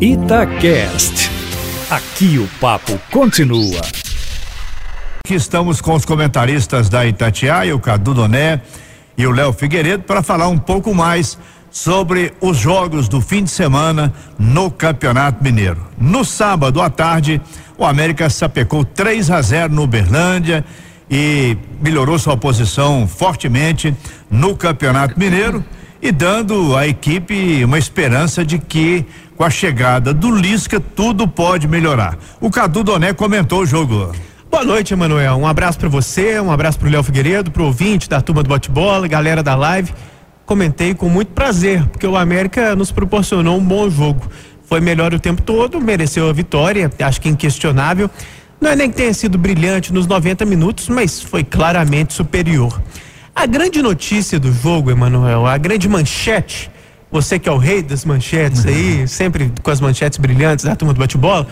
Itacast. Aqui o papo continua. Aqui estamos com os comentaristas da Itatiaia, o Cadu Doné e o Léo Figueiredo, para falar um pouco mais sobre os jogos do fim de semana no Campeonato Mineiro. No sábado à tarde, o América sapecou 3 a 0 no Berlândia e melhorou sua posição fortemente no Campeonato Mineiro e dando à equipe uma esperança de que com a chegada do Lisca tudo pode melhorar. O Cadu Doné comentou o jogo. Boa noite, Emanuel. Um abraço para você, um abraço pro Léo Figueiredo, pro ouvinte da turma do bate-bola, galera da live. Comentei com muito prazer, porque o América nos proporcionou um bom jogo. Foi melhor o tempo todo, mereceu a vitória, acho que inquestionável. Não é nem que tenha sido brilhante nos 90 minutos, mas foi claramente superior. A grande notícia do jogo, Emanuel, a grande manchete, você que é o rei das manchetes aí, sempre com as manchetes brilhantes da turma do bate-bola,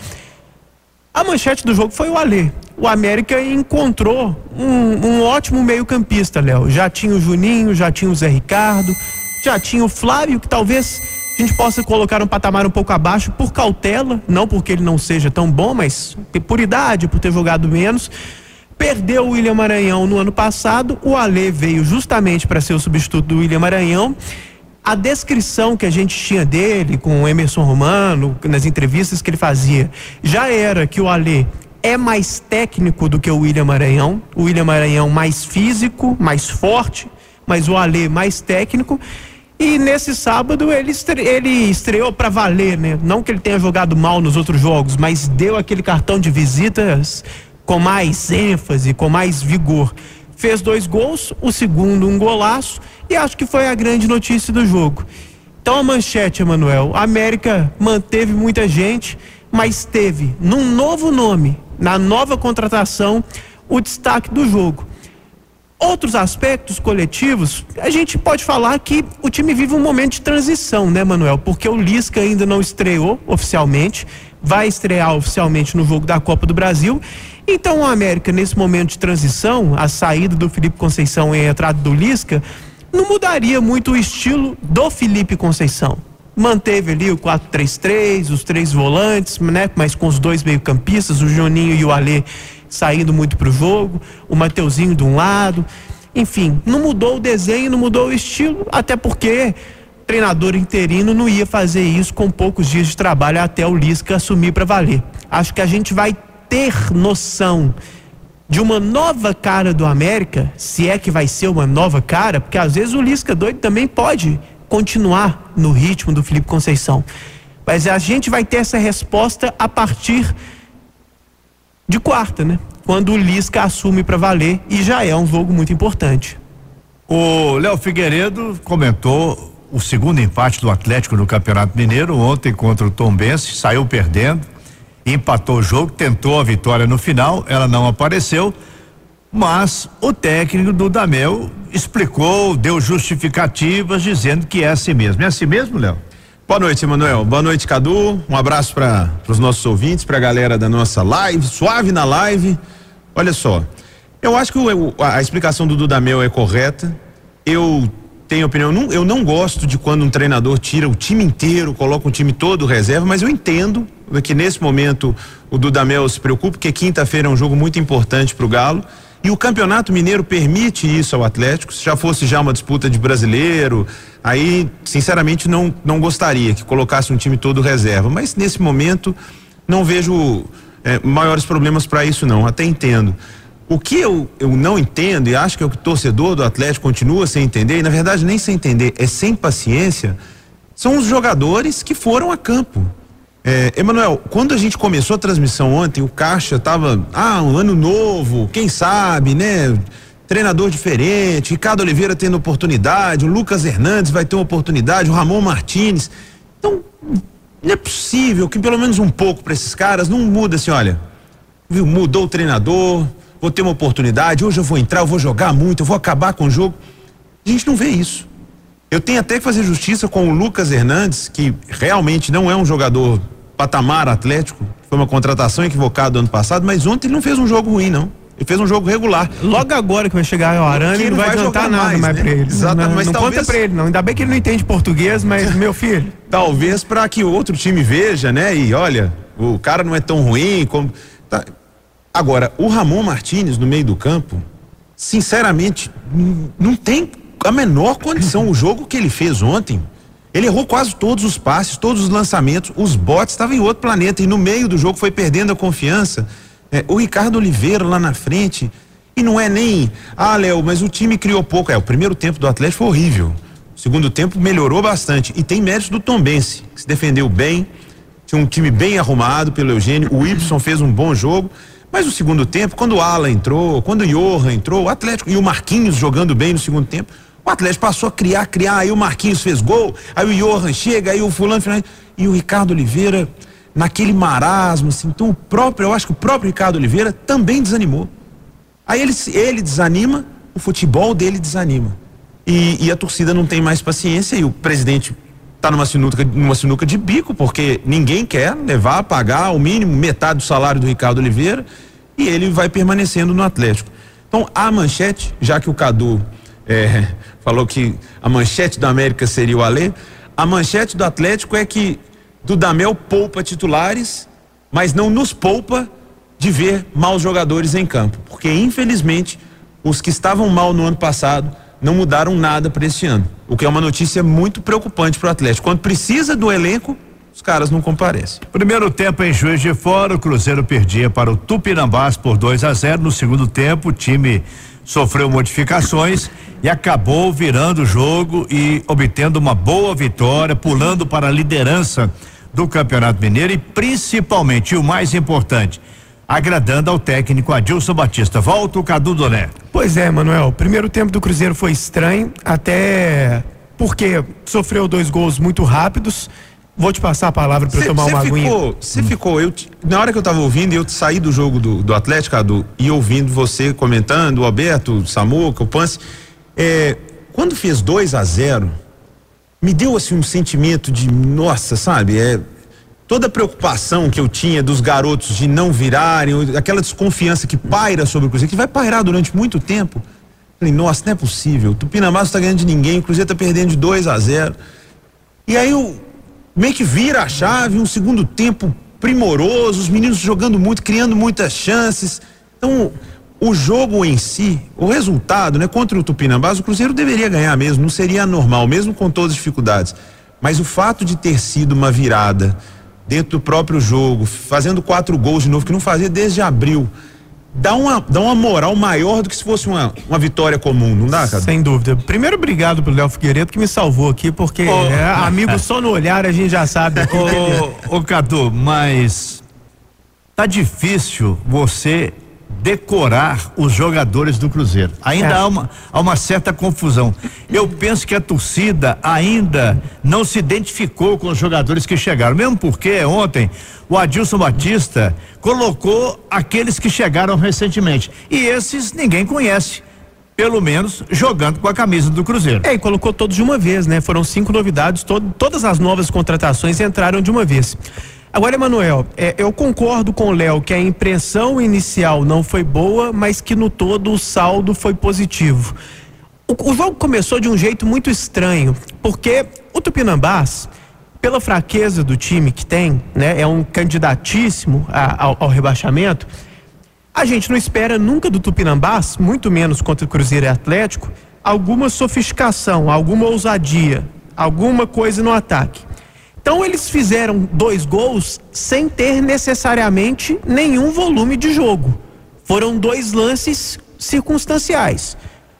a manchete do jogo foi o Alê. O América encontrou um, um ótimo meio-campista, Léo. Já tinha o Juninho, já tinha o Zé Ricardo, já tinha o Flávio, que talvez a gente possa colocar um patamar um pouco abaixo por cautela, não porque ele não seja tão bom, mas por idade, por ter jogado menos. Perdeu o William Maranhão no ano passado, o Alê veio justamente para ser o substituto do William Maranhão. A descrição que a gente tinha dele com o Emerson Romano, nas entrevistas que ele fazia, já era que o Alê é mais técnico do que o William Maranhão. O William Maranhão mais físico, mais forte, mas o Alê mais técnico. E nesse sábado ele, ele estreou para valer, né? Não que ele tenha jogado mal nos outros jogos, mas deu aquele cartão de visitas com mais ênfase, com mais vigor. Fez dois gols, o segundo um golaço, e acho que foi a grande notícia do jogo. Então a manchete, Emanuel, a América manteve muita gente, mas teve num novo nome, na nova contratação, o destaque do jogo. Outros aspectos coletivos, a gente pode falar que o time vive um momento de transição, né, Manuel? Porque o Lisca ainda não estreou oficialmente, vai estrear oficialmente no jogo da Copa do Brasil então o América, nesse momento de transição, a saída do Felipe Conceição e a entrada do Lisca, não mudaria muito o estilo do Felipe Conceição. Manteve ali o 4-3-3, os três volantes, né? Mas com os dois meio-campistas, o Juninho e o Alê saindo muito pro jogo, o Mateuzinho de um lado. Enfim, não mudou o desenho, não mudou o estilo, até porque treinador interino não ia fazer isso com poucos dias de trabalho até o Lisca assumir para valer. Acho que a gente vai ter noção de uma nova cara do América, se é que vai ser uma nova cara, porque às vezes o Lisca doido também pode continuar no ritmo do Felipe Conceição. Mas a gente vai ter essa resposta a partir de quarta, né? Quando o Lisca assume para valer e já é um jogo muito importante. O Léo Figueiredo comentou o segundo empate do Atlético no Campeonato Mineiro ontem contra o Tombense, saiu perdendo empatou o jogo, tentou a vitória no final, ela não apareceu, mas o técnico do Damel explicou, deu justificativas dizendo que é assim mesmo. É assim mesmo, Léo? Boa noite, Emanuel. Boa noite, Cadu. Um abraço para os nossos ouvintes, para a galera da nossa live, suave na live. Olha só, eu acho que o, a, explicação do Dudamel é correta. Eu tenho opinião, não, eu não gosto de quando um treinador tira o time inteiro, coloca um time todo reserva, mas eu entendo que nesse momento o Dudamel se preocupa, porque quinta-feira é um jogo muito importante para o Galo. E o Campeonato Mineiro permite isso ao Atlético. Se já fosse já uma disputa de brasileiro, aí, sinceramente, não, não gostaria que colocasse um time todo reserva. Mas nesse momento, não vejo é, maiores problemas para isso, não. Até entendo. O que eu, eu não entendo, e acho que é que o torcedor do Atlético continua sem entender, e na verdade nem sem entender, é sem paciência, são os jogadores que foram a campo. É, Emanuel, quando a gente começou a transmissão ontem, o Caixa tava, ah, um ano novo, quem sabe, né? Treinador diferente, Ricardo Oliveira tendo oportunidade, o Lucas Hernandes vai ter uma oportunidade, o Ramon Martinez. Então, não é possível que pelo menos um pouco para esses caras não muda assim, olha, viu, mudou o treinador, vou ter uma oportunidade, hoje eu vou entrar, eu vou jogar muito, eu vou acabar com o jogo. A gente não vê isso. Eu tenho até que fazer justiça com o Lucas Hernandes, que realmente não é um jogador patamar atlético, foi uma contratação equivocada ano passado, mas ontem ele não fez um jogo ruim, não. Ele fez um jogo regular. Logo agora que vai chegar o Arana, ele não vai, vai adiantar nada mais, mais né? pra ele. Exatamente. Não, mas não talvez... conta pra ele, não. Ainda bem que ele não entende português, mas, meu filho. Talvez para que o outro time veja, né? E olha, o cara não é tão ruim como. Tá. Agora, o Ramon Martinez no meio do campo, sinceramente, não tem a menor condição. O jogo que ele fez ontem, ele errou quase todos os passes, todos os lançamentos, os botes estavam em outro planeta e no meio do jogo foi perdendo a confiança. É, o Ricardo Oliveira lá na frente, e não é nem, ah, Léo, mas o time criou pouco. É, o primeiro tempo do Atlético foi horrível. O segundo tempo melhorou bastante. E tem mérito do Tombense, que se defendeu bem, tinha um time bem arrumado pelo Eugênio, o Ibson fez um bom jogo. Mas o segundo tempo, quando o Alan entrou, quando o Johan entrou, o Atlético e o Marquinhos jogando bem no segundo tempo, o Atlético passou a criar, criar, aí o Marquinhos fez gol, aí o Johan chega, aí o fulano e o Ricardo Oliveira naquele marasmo, assim. Então o próprio, eu acho que o próprio Ricardo Oliveira também desanimou. Aí ele, ele desanima, o futebol dele desanima. E, e a torcida não tem mais paciência e o presidente está numa sinuca, numa sinuca de bico, porque ninguém quer levar, pagar o mínimo, metade do salário do Ricardo Oliveira, e ele vai permanecendo no Atlético. Então, a manchete, já que o Cadu é, falou que a manchete da América seria o Alê, a manchete do Atlético é que Dudamel poupa titulares, mas não nos poupa de ver maus jogadores em campo, porque infelizmente os que estavam mal no ano passado não mudaram nada para este ano, o que é uma notícia muito preocupante para o Atlético. Quando precisa do elenco, os caras não comparecem. Primeiro tempo em Juiz de Fora, o Cruzeiro perdia para o Tupinambás por 2 a 0. No segundo tempo, o time sofreu modificações e acabou virando o jogo e obtendo uma boa vitória, pulando para a liderança do Campeonato Mineiro e principalmente o mais importante, agradando ao técnico Adilson Batista. Volta o Cadu Doné. Pois é, Manuel. Primeiro tempo do Cruzeiro foi estranho, até porque sofreu dois gols muito rápidos. Vou te passar a palavra para tomar uma aguinha. Você hum. ficou, eu, na hora que eu estava ouvindo, eu saí do jogo do, do Atlético, Cadu, e ouvindo você comentando, o Alberto, o Samuca, o Pance, é, quando fez 2 a 0 me deu assim um sentimento de, nossa, sabe? É, toda a preocupação que eu tinha dos garotos de não virarem, aquela desconfiança que paira sobre o Cruzeiro, que vai pairar durante muito tempo. Falei, nossa, não é possível. O Tupinambás não está ganhando de ninguém, o Cruzeiro está perdendo de 2 a 0. E aí eu meio que vira a chave, um segundo tempo primoroso, os meninos jogando muito, criando muitas chances. Então, o jogo em si, o resultado, né, contra o Tupinambás, o Cruzeiro deveria ganhar mesmo, não seria normal, mesmo com todas as dificuldades. Mas o fato de ter sido uma virada dentro do próprio jogo, fazendo quatro gols de novo, que não fazia desde abril, dá uma, dá uma moral maior do que se fosse uma, uma vitória comum, não dá, cara? Sem dúvida. Primeiro, obrigado pro Léo Figueiredo que me salvou aqui, porque oh. é, amigo só no olhar a gente já sabe. Ô, oh, oh, Cadu, mas tá difícil você decorar os jogadores do Cruzeiro. Ainda é. há, uma, há uma certa confusão. Eu penso que a torcida ainda não se identificou com os jogadores que chegaram, mesmo porque ontem o Adilson Batista colocou aqueles que chegaram recentemente. E esses ninguém conhece pelo menos jogando com a camisa do Cruzeiro. É, e colocou todos de uma vez, né? Foram cinco novidades, to todas as novas contratações entraram de uma vez. Agora, Emanuel, é, eu concordo com o Léo que a impressão inicial não foi boa, mas que no todo o saldo foi positivo. O, o jogo começou de um jeito muito estranho, porque o Tupinambás, pela fraqueza do time que tem, né, é um candidatíssimo a, ao, ao rebaixamento. A gente não espera nunca do Tupinambás, muito menos contra o Cruzeiro e Atlético, alguma sofisticação, alguma ousadia, alguma coisa no ataque. Então eles fizeram dois gols sem ter necessariamente nenhum volume de jogo. Foram dois lances circunstanciais.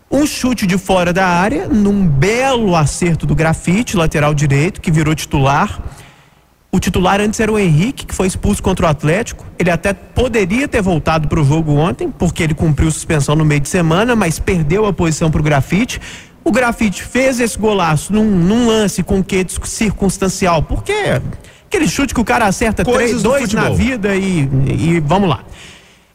Um chute de fora da área, num belo acerto do grafite, lateral direito, que virou titular. O titular antes era o Henrique, que foi expulso contra o Atlético. Ele até poderia ter voltado para o jogo ontem, porque ele cumpriu suspensão no meio de semana, mas perdeu a posição para o grafite. O grafite fez esse golaço num, num lance com que circunstancial, porque aquele chute que o cara acerta três, dois na vida e, e vamos lá.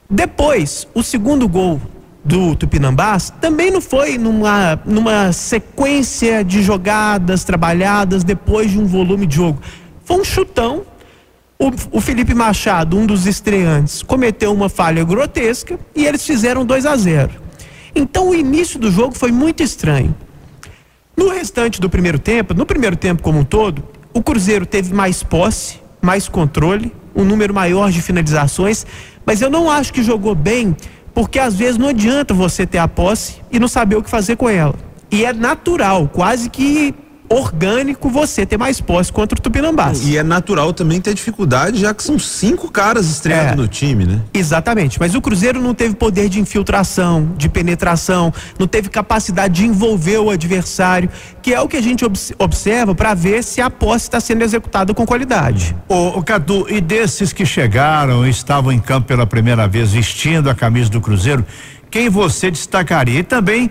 Depois, o segundo gol do Tupinambás também não foi numa, numa sequência de jogadas trabalhadas depois de um volume de jogo. Foi um chutão O, o, Felipe Machado, um dos estreantes, cometeu uma falha grotesca e eles fizeram 2 a 0. Então o início do jogo foi muito estranho. No restante do primeiro tempo, no primeiro tempo como um todo, o Cruzeiro teve mais posse, mais controle, um número maior de finalizações, mas eu não acho que jogou bem, porque às vezes não adianta você ter a posse e não saber o que fazer com ela. E é natural, quase que orgânico você ter mais posse contra o Tupinambás. E é natural também ter dificuldade, já que são cinco caras estreando é, no time, né? Exatamente, mas o Cruzeiro não teve poder de infiltração, de penetração, não teve capacidade de envolver o adversário, que é o que a gente observa para ver se a posse está sendo executada com qualidade. O, o Cadu, e desses que chegaram, estavam em campo pela primeira vez vestindo a camisa do Cruzeiro, quem você destacaria? E também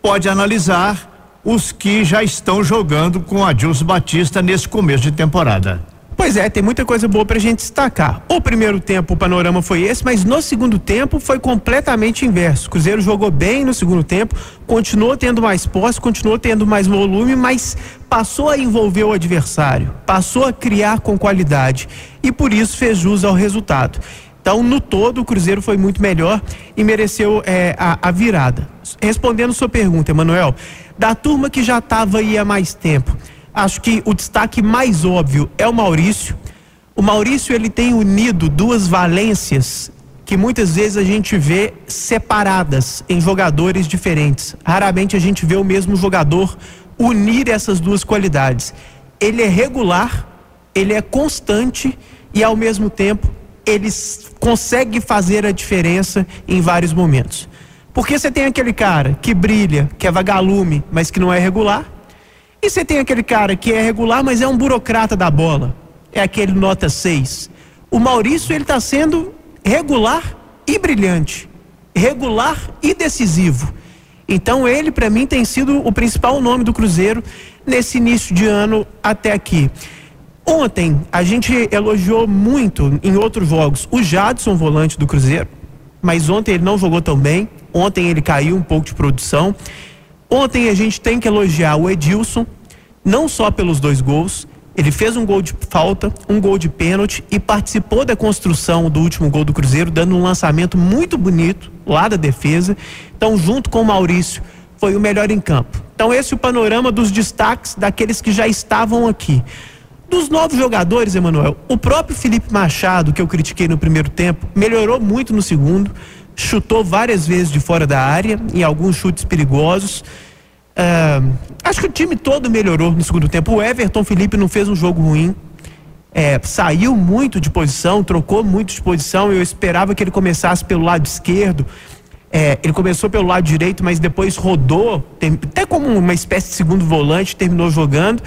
pode analisar os que já estão jogando com a Batista nesse começo de temporada. Pois é, tem muita coisa boa pra gente destacar. O primeiro tempo, o panorama foi esse, mas no segundo tempo foi completamente inverso. O Cruzeiro jogou bem no segundo tempo, continuou tendo mais posse, continuou tendo mais volume, mas passou a envolver o adversário, passou a criar com qualidade e por isso fez jus ao resultado. Então, no todo, o Cruzeiro foi muito melhor e mereceu é, a, a virada. Respondendo sua pergunta, Emanuel, da turma que já estava aí há mais tempo, acho que o destaque mais óbvio é o Maurício. O Maurício ele tem unido duas valências que muitas vezes a gente vê separadas em jogadores diferentes. Raramente a gente vê o mesmo jogador unir essas duas qualidades. Ele é regular, ele é constante e ao mesmo tempo ele consegue fazer a diferença em vários momentos. Porque você tem aquele cara que brilha, que é vagalume, mas que não é regular. E você tem aquele cara que é regular, mas é um burocrata da bola. É aquele nota 6. O Maurício, ele está sendo regular e brilhante. Regular e decisivo. Então ele, para mim, tem sido o principal nome do Cruzeiro nesse início de ano até aqui. Ontem a gente elogiou muito em outros jogos o Jadson, volante do Cruzeiro, mas ontem ele não jogou tão bem. Ontem ele caiu um pouco de produção. Ontem a gente tem que elogiar o Edilson, não só pelos dois gols, ele fez um gol de falta, um gol de pênalti e participou da construção do último gol do Cruzeiro, dando um lançamento muito bonito lá da defesa. Então, junto com o Maurício, foi o melhor em campo. Então, esse é o panorama dos destaques daqueles que já estavam aqui. Dos novos jogadores, Emanuel, o próprio Felipe Machado, que eu critiquei no primeiro tempo, melhorou muito no segundo, chutou várias vezes de fora da área, em alguns chutes perigosos. Uh, acho que o time todo melhorou no segundo tempo. O Everton Felipe não fez um jogo ruim. É, saiu muito de posição, trocou muito de posição. Eu esperava que ele começasse pelo lado esquerdo. É, ele começou pelo lado direito, mas depois rodou, até como uma espécie de segundo volante, terminou jogando.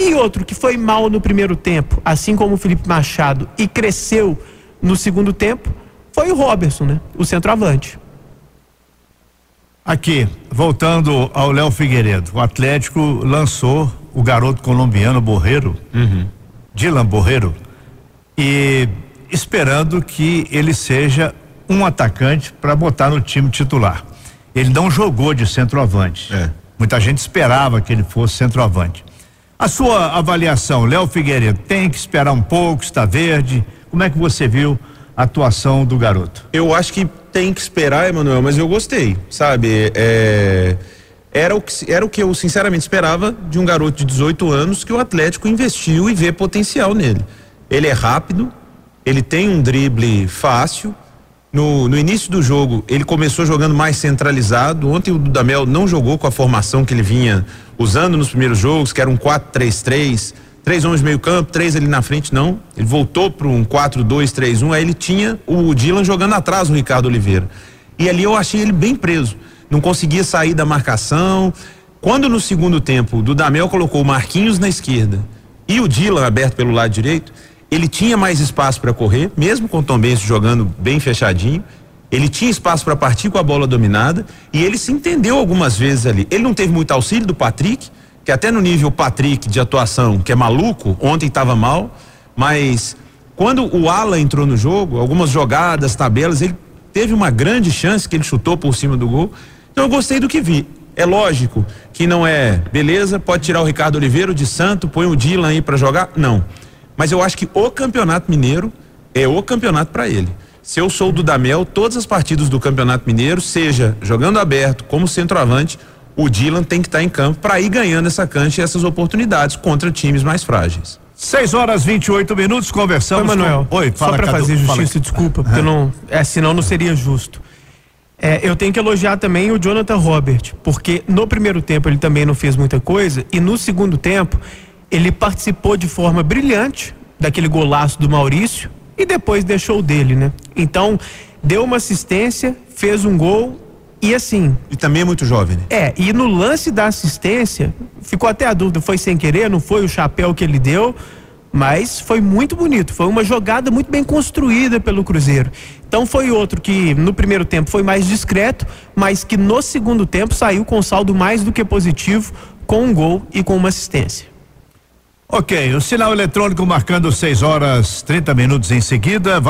E outro que foi mal no primeiro tempo, assim como o Felipe Machado, e cresceu no segundo tempo, foi o Robertson, né? O centroavante. Aqui, voltando ao Léo Figueiredo, o Atlético lançou o garoto colombiano Borreiro, uhum. Dylan Borreiro, e esperando que ele seja um atacante para botar no time titular. Ele não jogou de centroavante. É. Muita gente esperava que ele fosse centroavante. A sua avaliação, Léo Figueiredo, tem que esperar um pouco, está verde. Como é que você viu a atuação do garoto? Eu acho que tem que esperar, Emanuel, mas eu gostei, sabe? É, era, o que, era o que eu sinceramente esperava de um garoto de 18 anos que o Atlético investiu e vê potencial nele. Ele é rápido, ele tem um drible fácil. No, no início do jogo, ele começou jogando mais centralizado. Ontem o Dudamel não jogou com a formação que ele vinha usando nos primeiros jogos, que era um 4-3-3, três homens meio campo, três ali na frente, não. Ele voltou para um 4-2-3-1, aí ele tinha o Dylan jogando atrás do Ricardo Oliveira. E ali eu achei ele bem preso. Não conseguia sair da marcação. Quando no segundo tempo o Dudamel colocou o Marquinhos na esquerda e o Dylan aberto pelo lado direito, ele tinha mais espaço para correr, mesmo com o Tom Benz jogando bem fechadinho. Ele tinha espaço para partir com a bola dominada e ele se entendeu algumas vezes ali. Ele não teve muito auxílio do Patrick, que até no nível Patrick de atuação, que é maluco, ontem estava mal, mas quando o Ala entrou no jogo, algumas jogadas, tabelas, ele teve uma grande chance que ele chutou por cima do gol. Então eu gostei do que vi. É lógico que não é beleza, pode tirar o Ricardo Oliveira de Santo, põe o Dylan aí para jogar? Não. Mas eu acho que o Campeonato Mineiro é o campeonato para ele. Se eu sou o Dudamel, todas as partidas do Campeonato Mineiro, seja jogando aberto como centroavante, o Dylan tem que estar tá em campo para ir ganhando essa cancha e essas oportunidades contra times mais frágeis. 6 horas 28 minutos, conversamos. Oi, Manuel. Com... Oi, fala, Só para fazer justiça, fala. desculpa, porque é. não. É, senão não seria justo. É, eu tenho que elogiar também o Jonathan Robert, porque no primeiro tempo ele também não fez muita coisa, e no segundo tempo ele participou de forma brilhante daquele golaço do Maurício e depois deixou o dele, né? Então, deu uma assistência, fez um gol e assim. E também é muito jovem, né? É, e no lance da assistência, ficou até a dúvida, foi sem querer, não foi o chapéu que ele deu, mas foi muito bonito, foi uma jogada muito bem construída pelo Cruzeiro. Então foi outro que no primeiro tempo foi mais discreto, mas que no segundo tempo saiu com saldo mais do que positivo, com um gol e com uma assistência. Ok, o sinal eletrônico marcando 6 horas 30 minutos em seguida vai